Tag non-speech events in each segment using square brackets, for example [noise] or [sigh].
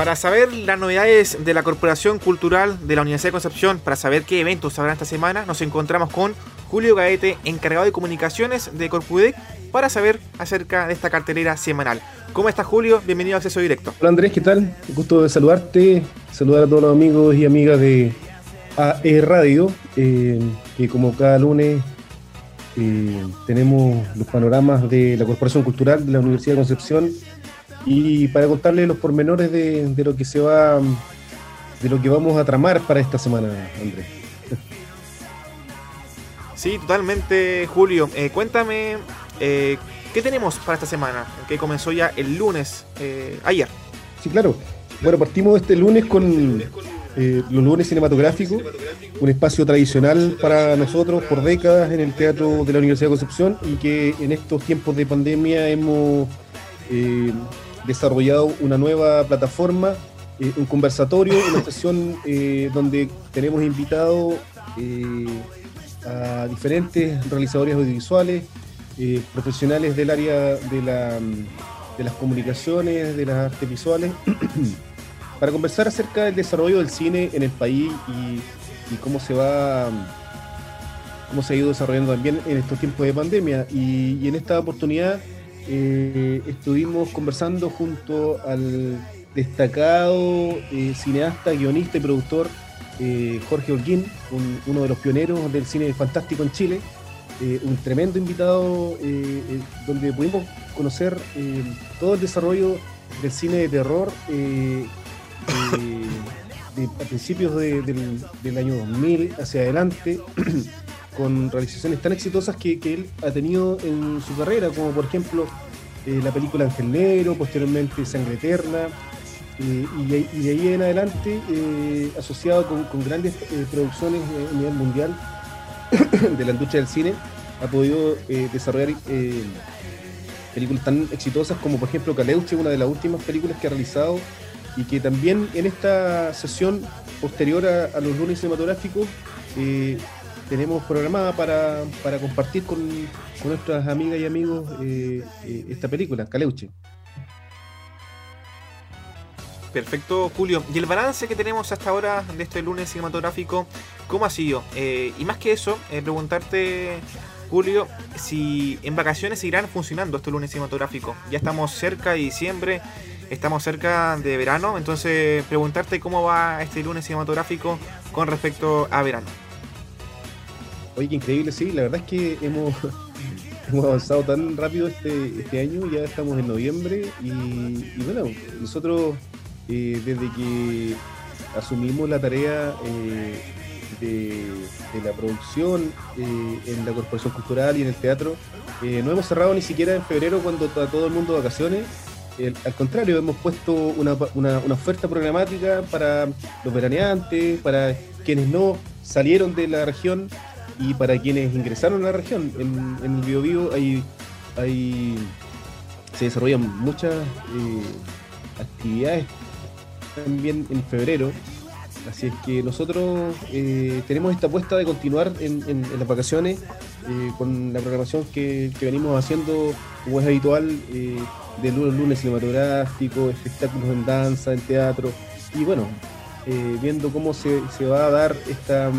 Para saber las novedades de la Corporación Cultural de la Universidad de Concepción, para saber qué eventos habrá esta semana, nos encontramos con Julio Gaete, encargado de comunicaciones de Corpudec, para saber acerca de esta cartelera semanal. ¿Cómo estás, Julio? Bienvenido a Acceso Directo. Hola, Andrés, ¿qué tal? Gusto de saludarte, saludar a todos los amigos y amigas de AE Radio, eh, que como cada lunes eh, tenemos los panoramas de la Corporación Cultural de la Universidad de Concepción y para contarles los pormenores de, de lo que se va, de lo que vamos a tramar para esta semana, Andrés. Sí, totalmente, Julio. Eh, cuéntame, eh, ¿qué tenemos para esta semana? Que comenzó ya el lunes, eh, ayer. Sí, claro. Bueno, partimos este lunes con los lunes cinematográficos, un espacio tradicional para nosotros por décadas en el Teatro de la Universidad de Concepción y que en estos tiempos de pandemia hemos eh, desarrollado una nueva plataforma, eh, un conversatorio, una [laughs] sesión eh, donde tenemos invitado eh, a diferentes realizadores audiovisuales, eh, profesionales del área de, la, de las comunicaciones, de las artes visuales, [clears throat] para conversar acerca del desarrollo del cine en el país y, y cómo se va cómo se ha ido desarrollando también en estos tiempos de pandemia. Y, y en esta oportunidad eh, estuvimos conversando junto al destacado eh, cineasta, guionista y productor eh, Jorge Holguín, un- uno de los pioneros del cine fantástico en Chile, un tremendo invitado donde pudimos conocer todo el desarrollo del cine de terror a principios de- del, del año 2000 hacia adelante, [clears throat] con realizaciones tan exitosas que, él ha tenido en su carrera, como por ejemplo eh, la película Ángel Negro, posteriormente Sangre Eterna, eh, y, de, ahí en adelante eh, asociado con, grandes producciones a nivel mundial [coughs] de la industria del cine, ha podido desarrollar películas tan exitosas como por ejemplo Caleuche, una de las últimas películas que ha realizado y que también en esta sesión posterior a, los lunes cinematográficos tenemos programada para, para compartir con, con nuestras amigas y amigos eh, eh, esta película, Caleuche. Perfecto, Julio. Y el balance que tenemos hasta ahora de este lunes cinematográfico, ¿cómo ha sido? Eh, y más que eso, preguntarte, Julio, si en vacaciones seguirán funcionando este lunes cinematográfico. Ya estamos cerca de diciembre, estamos cerca de verano, entonces preguntarte cómo va este lunes cinematográfico con respecto a verano. Oye, qué increíble, sí, la verdad es que hemos, [laughs] hemos avanzado tan rápido este, este año, ya estamos en noviembre y, bueno, nosotros eh, desde que asumimos la tarea eh, de, de la producción eh, en la Corporación Cultural y en el teatro, no hemos cerrado ni siquiera en febrero cuando está todo el mundo de vacaciones. Al contrario, hemos puesto una, una- una oferta programática para los veraneantes, para quienes no salieron de la región y para quienes ingresaron a la región. En, en el Biobío hay, hay, se desarrollan muchas eh, actividades también en febrero. Así es que nosotros eh, tenemos esta apuesta de continuar en, las vacaciones eh, con la programación que, venimos haciendo, como es habitual, eh, de lunes, lunes cinematográfico, espectáculos en danza, en teatro, y bueno, viendo cómo se, se va a dar esta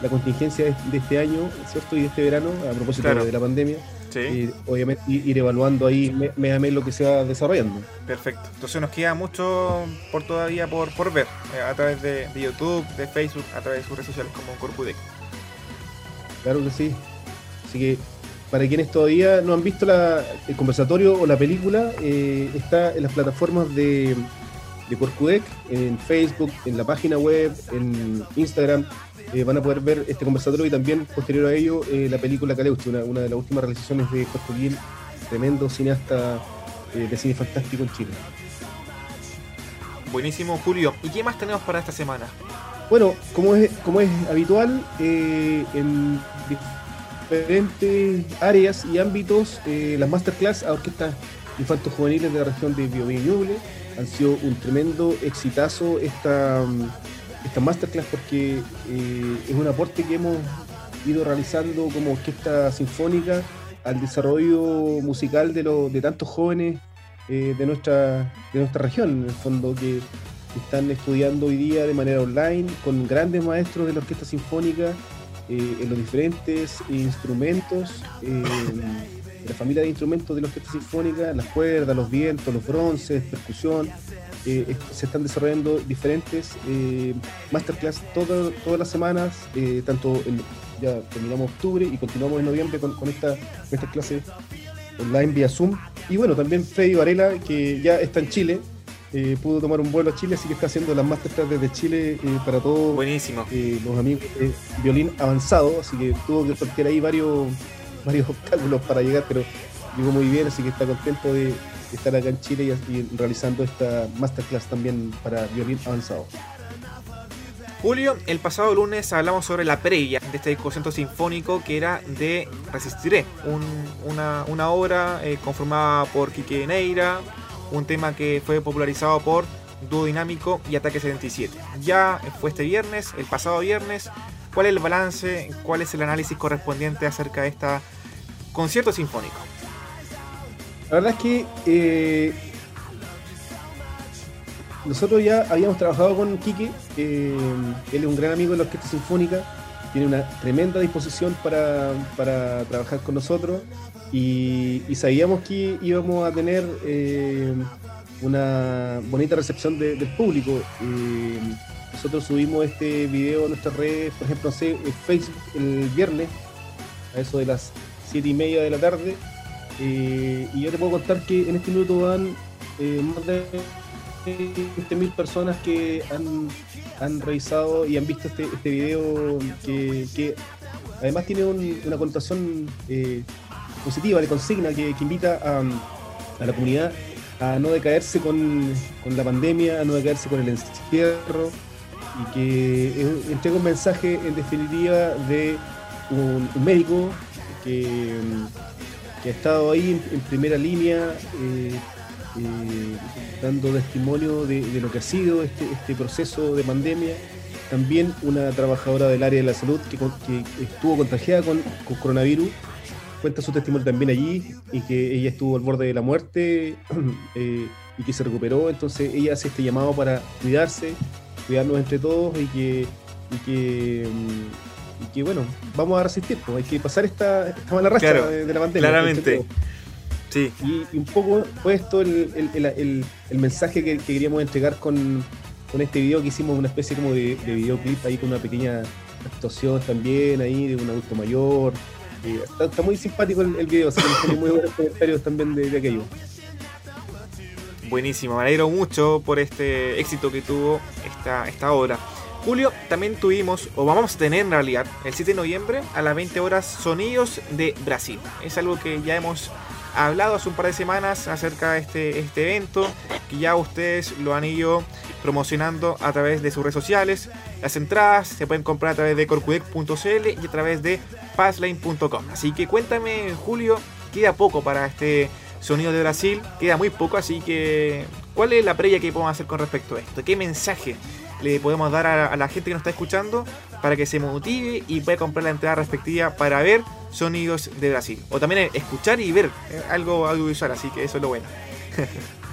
la contingencia de, de este año, ¿cierto? Y de este verano, a propósito Claro. de la pandemia, Sí. eh, obviamente ir evaluando ahí me- mes a mes lo que se va desarrollando. Perfecto. Entonces nos queda mucho por todavía por, por ver eh, a través de, de YouTube, de Facebook, a través de sus redes sociales como Corpudec. Claro que sí. Así que para quienes todavía no han visto la- el conversatorio o la película, eh, está en las plataformas de, de Corcudec, en Facebook, en la página web, en Instagram. Eh, van a poder ver este conversatorio y también, posterior a ello, eh, la película Caleuche, una, una de las últimas realizaciones de Jorge Guil, tremendo cineasta eh, de cine fantástico en Chile. Buenísimo, Julio. ¿Y qué más tenemos para esta semana? Bueno, como es, como es habitual, en diferentes áreas y ámbitos, las masterclass a orquestas infantos juveniles de la región de Biobío han sido un tremendo exitazo esta, mm, esta masterclass porque eh, es un aporte que hemos ido realizando como orquesta sinfónica al desarrollo musical de, los de tantos jóvenes de, nuestra, de nuestra región, en el fondo, que están estudiando hoy día de manera online con grandes maestros de la Orquesta Sinfónica en los diferentes instrumentos, [laughs] la familia de instrumentos de la Orquesta Sinfónica, las cuerdas, los vientos, los bronces, percusión, eh, se están desarrollando diferentes eh, masterclass todas las semanas, eh, tanto ya terminamos octubre y continuamos en noviembre con, esta, esta clase online vía Zoom. Y bueno, también Freddy Varela, que ya está en Chile, pudo tomar un vuelo a Chile, así que está haciendo las masterclass desde Chile para todos Buenísimo. los amigos de violín avanzado, así que tuvo que sortear ahí varios, varios [laughs] obstáculos para llegar, pero llegó muy bien, así que está contento de, estar acá en Chile y, realizando esta masterclass también para violín avanzado. Julio, el pasado lunes hablamos sobre la previa de este concierto sinfónico que era de Resistiré, una, obra eh, conformada por Quique Neira, un tema que fue popularizado por Dúo Dinámico y Ataque 77. Ya fue este viernes, el pasado viernes. ¿Cuál es el balance? ¿Cuál es el análisis correspondiente acerca de este concierto sinfónico? La verdad es que eh, nosotros ya habíamos trabajado con Quique, eh, él es un gran amigo de la Orquesta Sinfónica, tiene una tremenda disposición para, trabajar con nosotros y, sabíamos que íbamos a tener eh, una bonita recepción del público. nosotros subimos este video a nuestras redes, por ejemplo, en Facebook el viernes, a eso de las 7 y media de la tarde eh, y yo te puedo contar que en este minuto van eh, más de 20.000 personas que han, revisado y han visto este, este video que, además tiene una connotación eh, positiva, de consigna, que, invita a, la comunidad a no decaerse con, la pandemia, a no decaerse con el encierro y que entrega un mensaje en definitiva de un médico que que ha estado ahí en, primera línea eh, eh, dando testimonio de, lo que ha sido este, este, proceso de pandemia. También una trabajadora del área de la salud que, estuvo contagiada con, coronavirus, cuenta su testimonio también allí y que ella estuvo al borde de la muerte [clears throat] eh, y que se recuperó. Entonces ella hace este llamado para cuidarse, cuidarnos entre todos y que, y que mm, y que bueno, vamos a resistir, pues, hay que pasar esta, esta mala racha de, la pandemia. Claramente. Sí. Y, un poco fue esto el, mensaje que, queríamos entregar con, este video que hicimos, una especie como de, videoclip ahí con una pequeña actuación también ahí de un adulto mayor. Eh, está, muy simpático el, video, así que muy buenos comentarios también de, aquello. Buenísimo, me alegro mucho por este éxito que tuvo esta, esta obra. Julio, también tuvimos, o vamos a tener en realidad, el 7 de noviembre a las 20 horas Sonidos de Brasil. Es algo que ya hemos hablado hace un par de semanas acerca de este, este evento, que ya ustedes lo han ido promocionando a través de sus redes sociales. Las entradas se pueden comprar a través de corcudec.cl y a través de passlane.com. Así que cuéntame, Julio, queda poco para este Sonido de Brasil, queda muy poco, así que ¿cuál es la previa que podemos hacer con respecto a esto? ¿Qué mensaje le podemos dar a, la gente que nos está escuchando para que se motive y pueda comprar la entrada respectiva para ver sonidos de Brasil. O también escuchar y ver eh, algo audiovisual, así que eso es lo bueno. [laughs]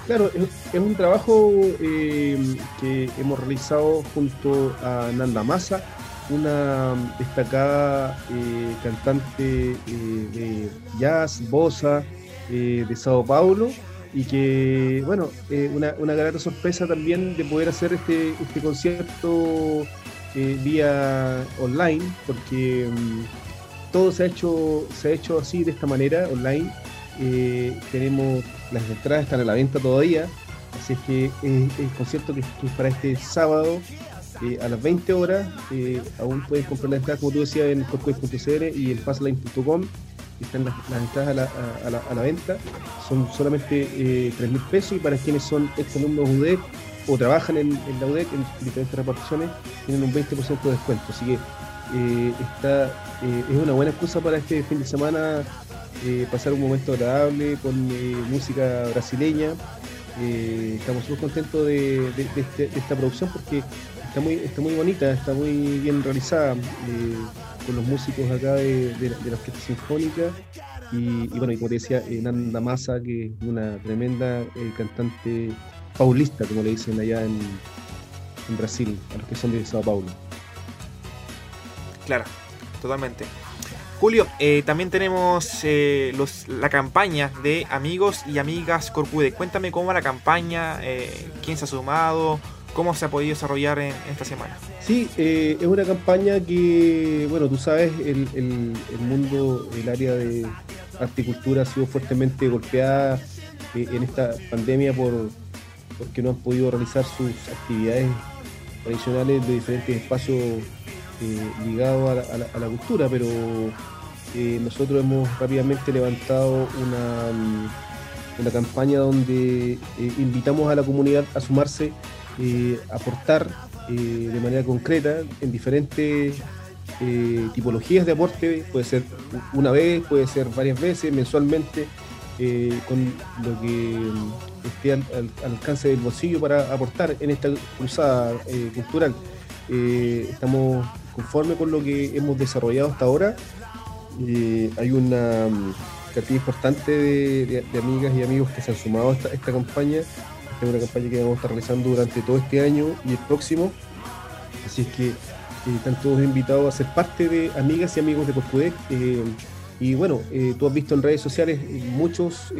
Claro, es un trabajo eh, que hemos realizado junto a Nanda Massa, una destacada eh, cantante de jazz, bossa de Sao Paulo, y que, bueno, eh, una, una grata sorpresa también de poder hacer este, este concierto eh, vía online, porque mm, todo se ha hecho se ha hecho así de esta manera, online. Eh, tenemos las entradas están a la venta todavía, así es que el concierto que, es para este sábado a las 20 horas, aún puedes comprar la entrada, como tú decías, en corcoy.cr y en fastline.com están las, entradas a la, venta, son solamente eh, 3 mil pesos y para quienes son ex alumnos UDEC o trabajan en, la UDEC en diferentes reparticiones tienen un 20% de descuento. Así que eh, está, eh, es una buena excusa para este fin de semana eh, pasar un momento agradable con música brasileña. estamos muy contentos de, este, de, esta producción porque está muy, está muy bonita, está muy bien realizada los músicos acá de, la Orquesta Sinfónica. Y, bueno, y como te decía, Nanda Massa, que es una tremenda cantante paulista, como le dicen allá en, Brasil, a los que son de Sao Paulo. Claro, totalmente. Julio, eh, también tenemos eh, los, la campaña de amigos y amigas Corcude. Cuéntame cómo va la campaña, eh, quién se ha sumado, cómo se ha podido desarrollar en, esta semana. Sí, es una campaña que, bueno, tú sabes, el, mundo, el área de articultura ha sido fuertemente golpeada en esta pandemia por porque no han podido realizar sus actividades tradicionales de diferentes espacios eh, ligados a la, cultura, pero eh, nosotros hemos rápidamente levantado una, una campaña donde eh, invitamos a la comunidad a sumarse, aportar de manera concreta en diferentes tipologías de aporte, puede ser una vez, puede ser varias veces, mensualmente, con lo que mm, esté al, alcance del bolsillo para aportar en esta cruzada cultural. estamos conforme con lo que hemos desarrollado hasta ahora. Eh, hay una mm, cantidad importante de, amigas y amigos que se han sumado a esta, campaña. Es una campaña que vamos a estar realizando durante todo este año y el próximo. Así es que eh, están todos invitados a ser parte de amigas y amigos de Corcudec. Eh, y bueno, tú has visto en redes sociales muchos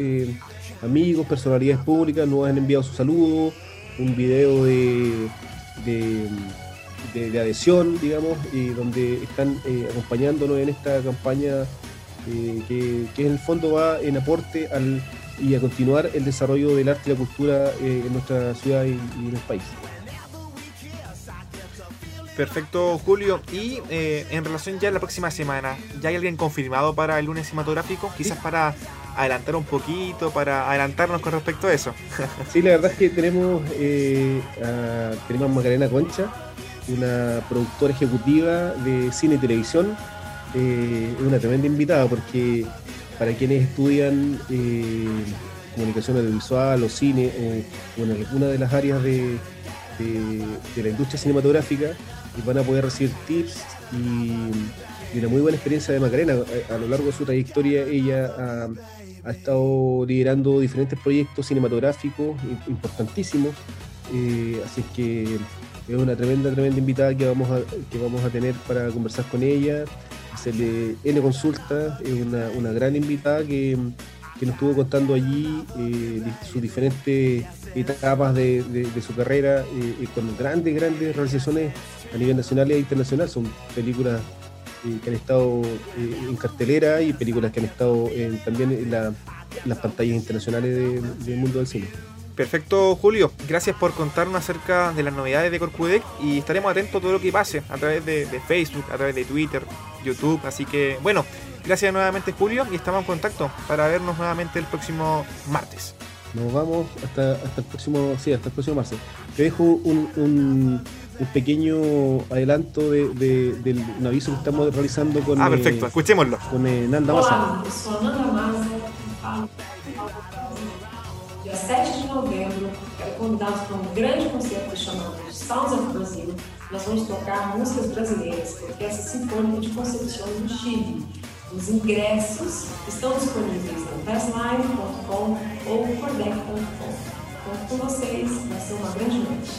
amigos, personalidades públicas nos han enviado su saludo, un video de de, adhesión, digamos, donde están eh, acompañándonos en esta campaña eh, que, en el fondo va en aporte al, y a continuar el desarrollo del arte y la cultura eh, en nuestra ciudad y, en el país. Perfecto, Julio. Y en relación ya a la próxima semana, ¿ya hay alguien confirmado para el lunes cinematográfico? Quizás para adelantar un poquito, para adelantarnos con respecto a eso. [laughs] sí, la verdad es que tenemos, a, tenemos a Macarena Concha, una productora ejecutiva de cine y televisión. Eh, una tremenda invitada porque para quienes estudian eh, comunicación audiovisual o cine o en alguna de las áreas de, la industria cinematográfica, van a poder recibir tips y, una muy buena experiencia de Macarena. A, lo largo de su trayectoria ella ha, ha estado liderando diferentes proyectos cinematográficos importantísimos. Eh, así que es una tremenda, tremenda invitada que vamos a, que vamos a tener para conversar con ella, hacerle N consultas, es una, gran invitada que, nos estuvo contando allí eh, sus diferentes etapas de, su carrera eh, con grandes, grandes realizaciones a nivel nacional e internacional. Son películas eh, que han estado en cartelera y películas que han estado también en, las pantallas internacionales del mundo del cine. Perfecto, Julio. Gracias por contarnos acerca de las novedades de Corcudec y estaremos atentos a todo lo que pase a través de, Facebook, a través de Twitter, YouTube. Así que, bueno, gracias nuevamente, Julio, y estamos en contacto para vernos nuevamente el próximo martes. Nos vamos hasta, hasta el próximo, sí, hasta el próximo martes. Te dejo un, pequeño adelanto de, del aviso que estamos realizando con. Ah, perfecto, escuchémoslo. Con eh, Nanda Massa. 7 de novembro, quero convidá-los para um grande concerto chamado Sounds of Brazil. Nós vamos tocar músicas brasileiras, Orquestra Sinfônica de Concepción do Chile. Os ingressos estão disponíveis no bestlive.com ou cordec.com. Conto com vocês, vai ser uma grande noite.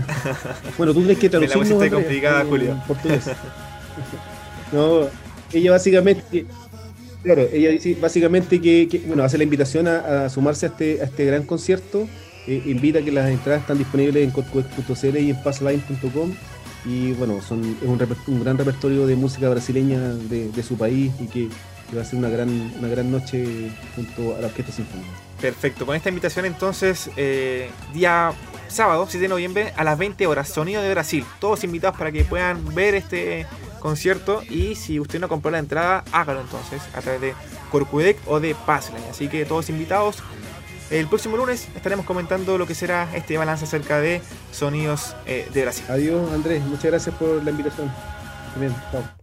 [laughs] bueno, tú tienes que traducirlo en, complicada, Julio. portugués. [laughs] no, ella básicamente Claro, ella dice básicamente que, bueno, hace la invitación a, sumarse a este, este gran concierto. Eh, invita a que las entradas están disponibles en codquest.cl y en passline.com. Y bueno, son, es un, un, gran repertorio de música brasileña de, su país y que, va a ser una gran, una gran noche junto a la Orquesta Sinfónica. Perfecto, con esta invitación entonces, eh, día sábado, 7 de noviembre, a las 20 horas, Sonido de Brasil. Todos invitados para que puedan ver este concierto y si usted no compró la entrada, hágalo entonces a través de Corcudec o de Passline. Así que todos invitados. El próximo lunes estaremos comentando lo que será este balance acerca de sonidos eh, de Brasil. Adiós Andrés, muchas gracias por la invitación. Bien, chao.